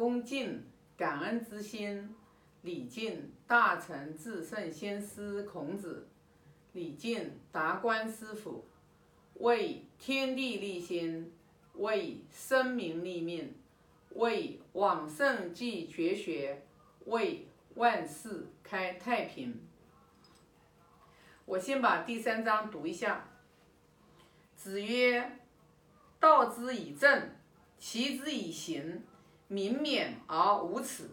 恭敬感恩之心，礼敬大成至圣先师孔子，礼敬达观师傅，为天地立心，为生民立命，为往圣继绝学，为万世开太平。我先把第三章读一下。子曰：“道之以政，齐之以刑，民免而无耻；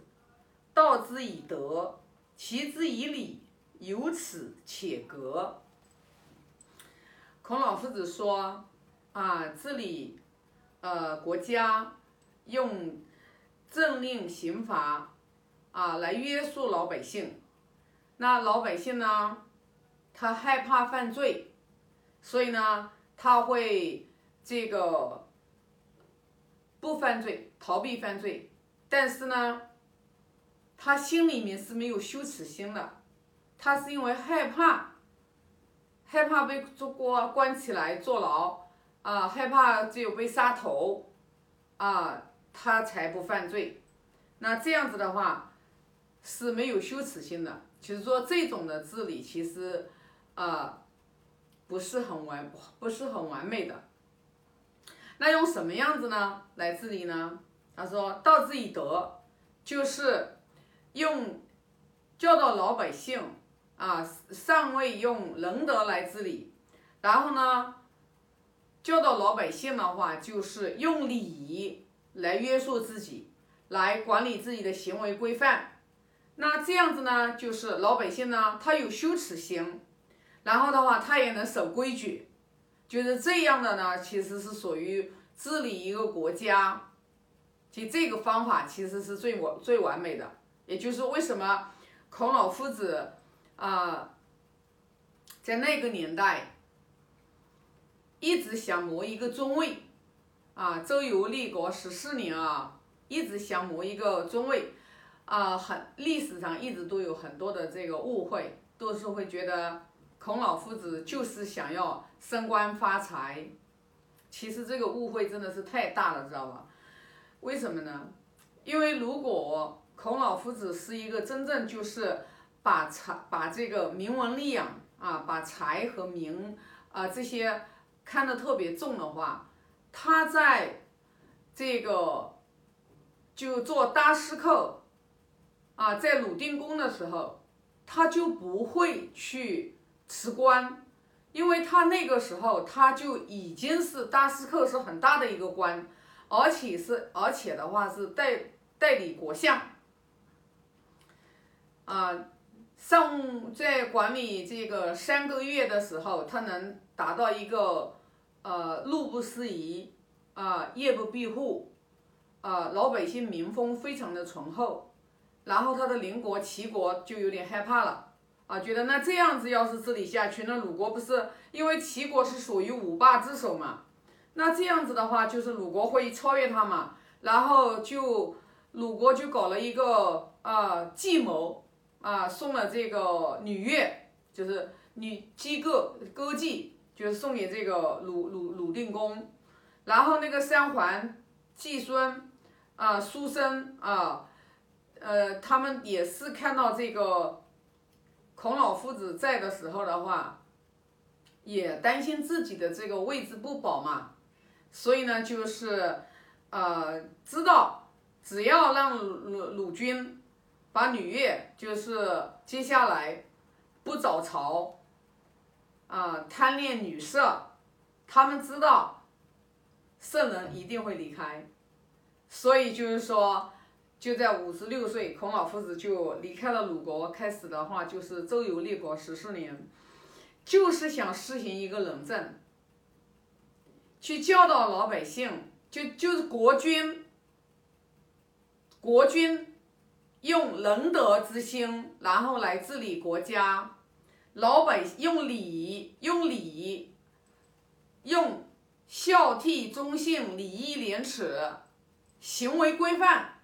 道之以德，齐之以礼，有耻且格。”孔老夫子说：“啊，治理呃国家，用政令刑罚啊来约束老百姓。那老百姓呢？”他害怕犯罪，所以呢，他会这个不犯罪，逃避犯罪。但是呢，他心里面是没有羞耻心的，他是因为害怕，害怕被做关关起来坐牢啊，害怕只有被杀头啊，他才不犯罪。那这样子的话是没有羞耻心的。就是说，这种的治理其实。啊，不是很完，不是很完美的。那用什么样子呢来治理呢？他说：“道之以德，就是用教导老百姓啊，上位用仁德来治理。然后呢，教导老百姓的话，就是用礼仪来约束自己，来管理自己的行为规范。那这样子呢，就是老百姓呢，他有羞耻心。”然后的话，他也能守规矩，就是这样的呢。其实是属于治理一个国家，其实这个方法其实是最完最完美的。也就是为什么孔老夫子啊，在那个年代一直想谋一个中位啊，周游列国十四年啊，一直想谋一个中位啊，很历史上一直都有很多的这个误会，都是会觉得。孔老夫子就是想要升官发财，其实这个误会真的是太大了，知道吧？为什么呢？因为如果孔老夫子是一个真正就是把财、把这个名闻利养啊，把财和名啊这些看得特别重的话，他在这个就做大师课啊，在鲁定公的时候，他就不会去。辞官，因为他那个时候他就已经是大司寇，是很大的一个官，而且是而且的话是代代理国相，啊，上在管理这个三个月的时候，他能达到一个呃路不拾遗啊夜不闭户啊老百姓民风非常的淳厚，然后他的邻国齐国就有点害怕了。啊，觉得那这样子要是治理下去，那鲁国不是因为齐国是属于五霸之首嘛？那这样子的话，就是鲁国会超越他嘛？然后就鲁国就搞了一个啊计谋啊，送了这个女乐，就是女姬歌歌妓，就是送给这个鲁鲁鲁定公。然后那个三桓、季孙啊、叔孙啊，呃，他们也是看到这个。孔老夫子在的时候的话，也担心自己的这个位置不保嘛，所以呢，就是呃，知道只要让鲁鲁军把吕越就是接下来不早朝啊，贪恋女色，他们知道圣人一定会离开，所以就是说。就在五十六岁，孔老夫子就离开了鲁国，开始的话就是周游列国十四年，就是想实行一个仁政，去教导老百姓，就就是国君，国君用仁德之心，然后来治理国家，老百姓用礼，用礼，用孝悌忠信、礼义廉耻、行为规范。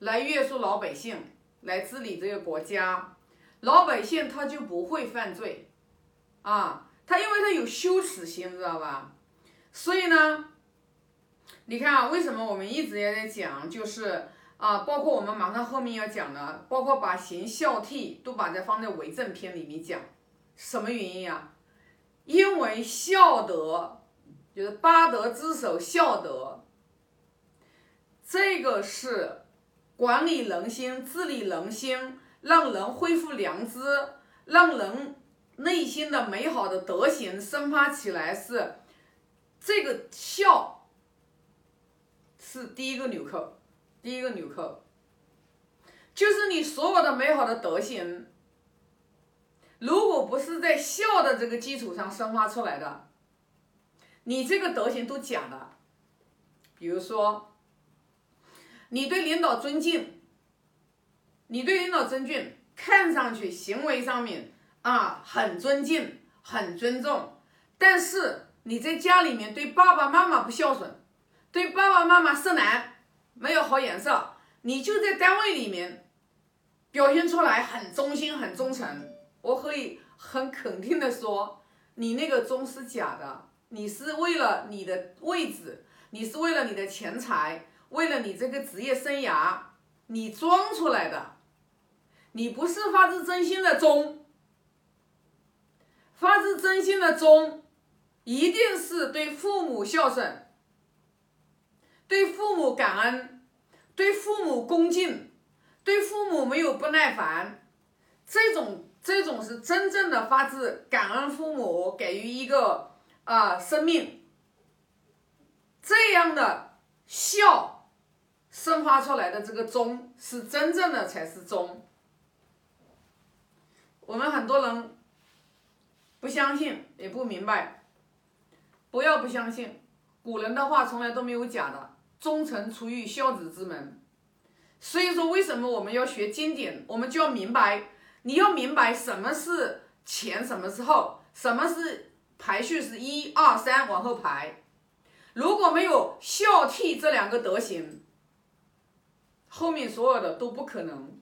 来约束老百姓，来治理这个国家，老百姓他就不会犯罪，啊，他因为他有羞耻心，知道吧？所以呢，你看啊，为什么我们一直也在讲，就是啊，包括我们马上后面要讲的，包括把行孝悌都把它放在为政篇里面讲，什么原因呀？因为孝德就是八德之首，孝德，这个是管理人心、治理人心，让人恢复良知，让人内心的美好的德行生发起来，是这个孝。是第一个纽扣，第一个纽扣，就是你所有的美好的德行，如果不是在孝的这个基础上生发出来的，你这个德行都假的。比如说，你对领导尊敬，你对领导尊敬，看上去行为上面啊很尊敬、很尊重，但是你在家里面对爸爸妈妈不孝顺。对爸爸妈妈色难，没有好眼色，你就在单位里面表现出来很忠心、很忠诚。我可以很肯定的说，你那个忠是假的，你是为了你的位置，你是为了你的钱财，为了你这个职业生涯，你装出来的，你不是发自真心的忠。发自真心的忠，一定是对父母孝顺。对父母感恩，对父母恭敬，对父母没有不耐烦，这种这种是真正的发自感恩父母给予一个啊生命，这样的孝生发出来的这个忠是真正的才是忠。我们很多人不相信也不明白，不要不相信，古人的话从来都没有假的。忠臣出于孝子之门，所以说为什么我们要学经典？我们就要明白，你要明白什么是前，什么是后，什么是排序是一二三往后排。如果没有孝悌这两个德行，后面所有的都不可能，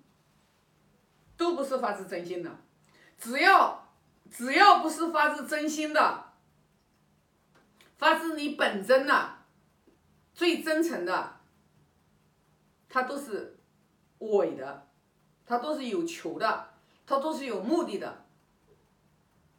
都不是发自真心的。只要只要不是发自真心的，发自你本真的。最真诚的，他都是伪的，他都是有求的，他都是有目的的，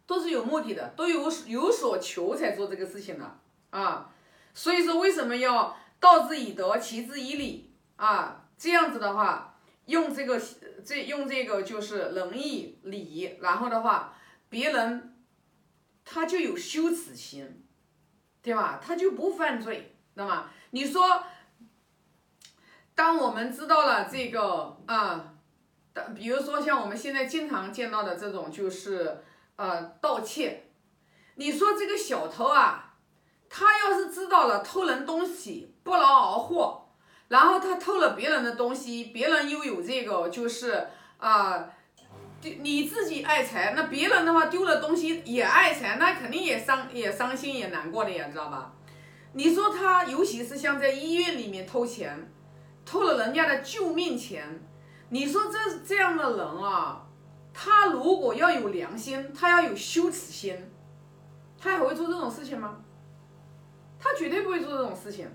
都是有目的的，都有有所求才做这个事情的啊。所以说，为什么要道之以德，齐之以礼啊？这样子的话，用这个这用这个就是仁义礼，然后的话，别人他就有羞耻心，对吧？他就不犯罪，知道吗？你说，当我们知道了这个啊，比如说像我们现在经常见到的这种，就是呃盗窃。你说这个小偷啊，他要是知道了偷人东西不劳而获，然后他偷了别人的东西，别人又有这个就是啊，你自己爱财，那别人的话丢了东西也爱财，那肯定也伤也伤心也难过的呀，知道吧？你说他，尤其是像在医院里面偷钱，偷了人家的救命钱，你说这这样的人啊，他如果要有良心，他要有羞耻心，他还会做这种事情吗？他绝对不会做这种事情，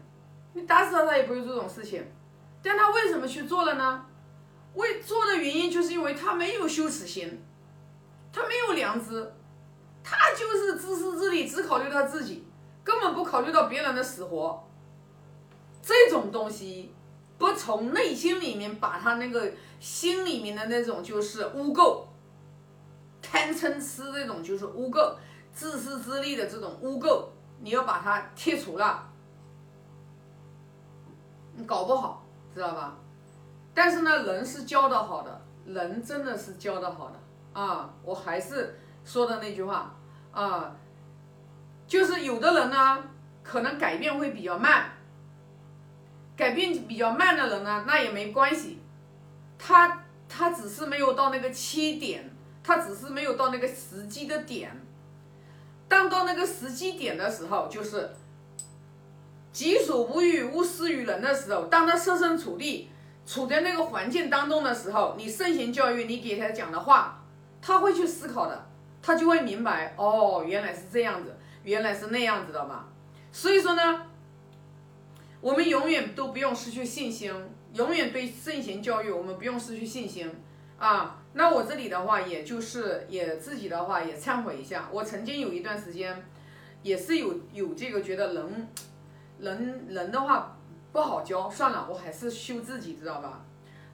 你打死他他也不会做这种事情，但他为什么去做了呢？为做的原因就是因为他没有羞耻心，他没有良知，他就是自私自利，只考虑他自己。根本不考虑到别人的死活，这种东西不从内心里面把他那个心里面的那种就是污垢、贪嗔痴这种就是污垢、自私自利的这种污垢，你要把它剔除了，你搞不好，知道吧？但是呢，人是教的好的，人真的是教的好的啊！我还是说的那句话啊。就是有的人呢，可能改变会比较慢，改变比较慢的人呢，那也没关系，他他只是没有到那个切点，他只是没有到那个时机的点。当到那个时机点的时候，就是己所不欲，勿施于人的时候，当他设身处地处在那个环境当中的时候，你圣贤教育，你给他讲的话，他会去思考的，他就会明白，哦，原来是这样子。原来是那样子的嘛，所以说呢，我们永远都不用失去信心，永远对圣贤教育我们不用失去信心啊。那我这里的话，也就是也自己的话也忏悔一下，我曾经有一段时间，也是有有这个觉得人，人人的话不好教，算了，我还是修自己，知道吧？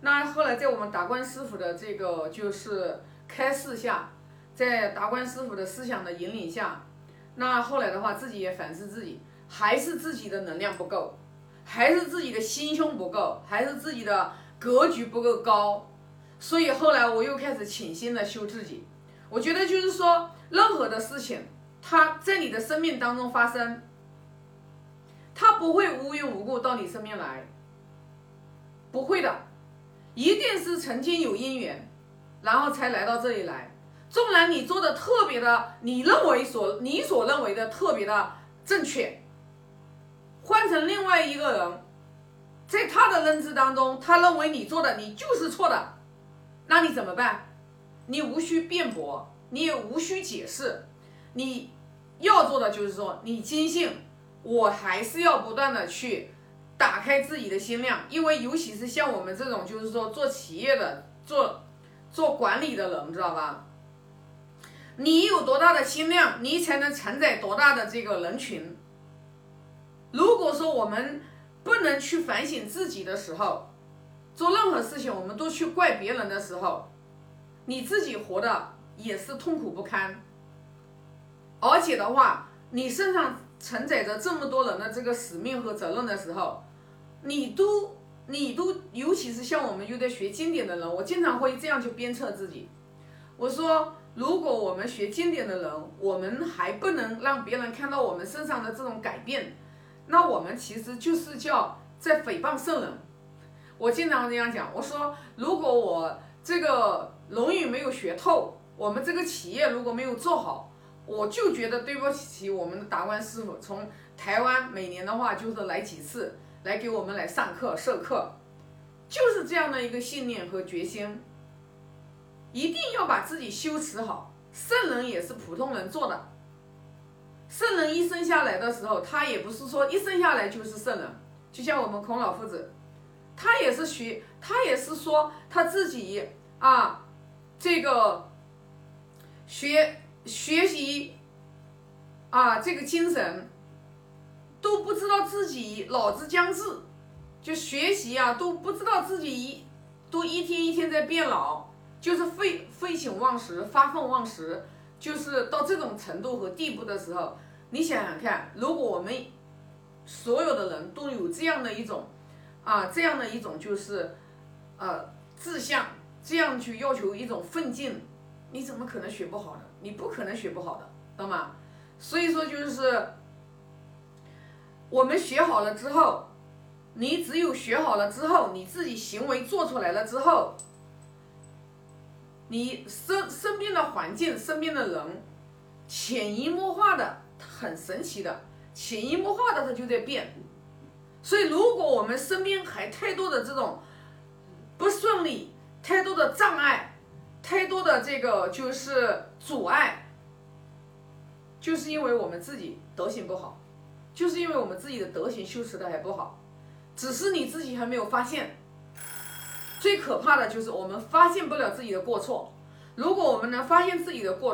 那后来在我们达观师傅的这个就是开示下，在达观师傅的思想的引领下，那后来的话自己也反思自己，还是自己的能量不够，还是自己的心胸不够，还是自己的格局不够高。所以后来我又开始潜心的修自己。我觉得就是说，任何的事情，它在你的生命当中发生，他不会无缘无故到你身边来，不会的，一定是曾经有因缘，然后才来到这里来。纵然你做的特别的，你认为所你所认为的特别的正确，换成另外一个人，在他的认知当中，他认为你做的你就是错的。那你怎么办？你无需辩驳，你也无需解释，你要做的就是说，你坚信，我还是要不断的去打开自己的心量，因为尤其是像我们这种就是说做企业的、做做管理的人，知道吧？你有多大的心量，你才能承载多大的这个人群。如果说我们不能去反省自己的时候，做任何事情，我们都去怪别人的时候，你自己活的也是痛苦不堪。而且的话，你身上承载着这么多人的这个使命和责任的时候，你都你都，尤其是像我们有在学经典的人，我经常会这样去鞭策自己。我说，如果我们学经典的人，我们还不能让别人看到我们身上的这种改变，那我们其实就是叫在诽谤圣人。我经常这样讲，我说如果我这个《论语》没有学透，我们这个企业如果没有做好，我就觉得对不起我们的达观师傅。从台湾每年的话就是来几次，来给我们来上课授课，就是这样的一个信念和决心，一定要把自己修持好。圣人也是普通人做的，圣人一生下来的时候，他也不是说一生下来就是圣人，就像我们孔老夫子。他也是学，他也是说他自己啊，这个学学习啊，这个精神都不知道自己老之将至，就学习啊都不知道自己一都一天一天在变老，就是废废寝忘食、发愤忘食，就是到这种程度和地步的时候，你想想看，如果我们所有的人都有这样的一种。啊，这样的一种就是，呃，志向，这样去要求一种奋进，你怎么可能学不好呢？你不可能学不好的，懂吗？所以说就是，我们学好了之后，你只有学好了之后，你自己行为做出来了之后，你身身边的环境、身边的人，潜移默化的，很神奇的，潜移默化的它就在变。所以，如果我们身边还太多的这种不顺利、太多的障碍、太多的这个就是阻碍，就是因为我们自己德行不好，就是因为我们自己的德行修持的还不好，只是你自己还没有发现。最可怕的就是我们发现不了自己的过错。如果我们能发现自己的过，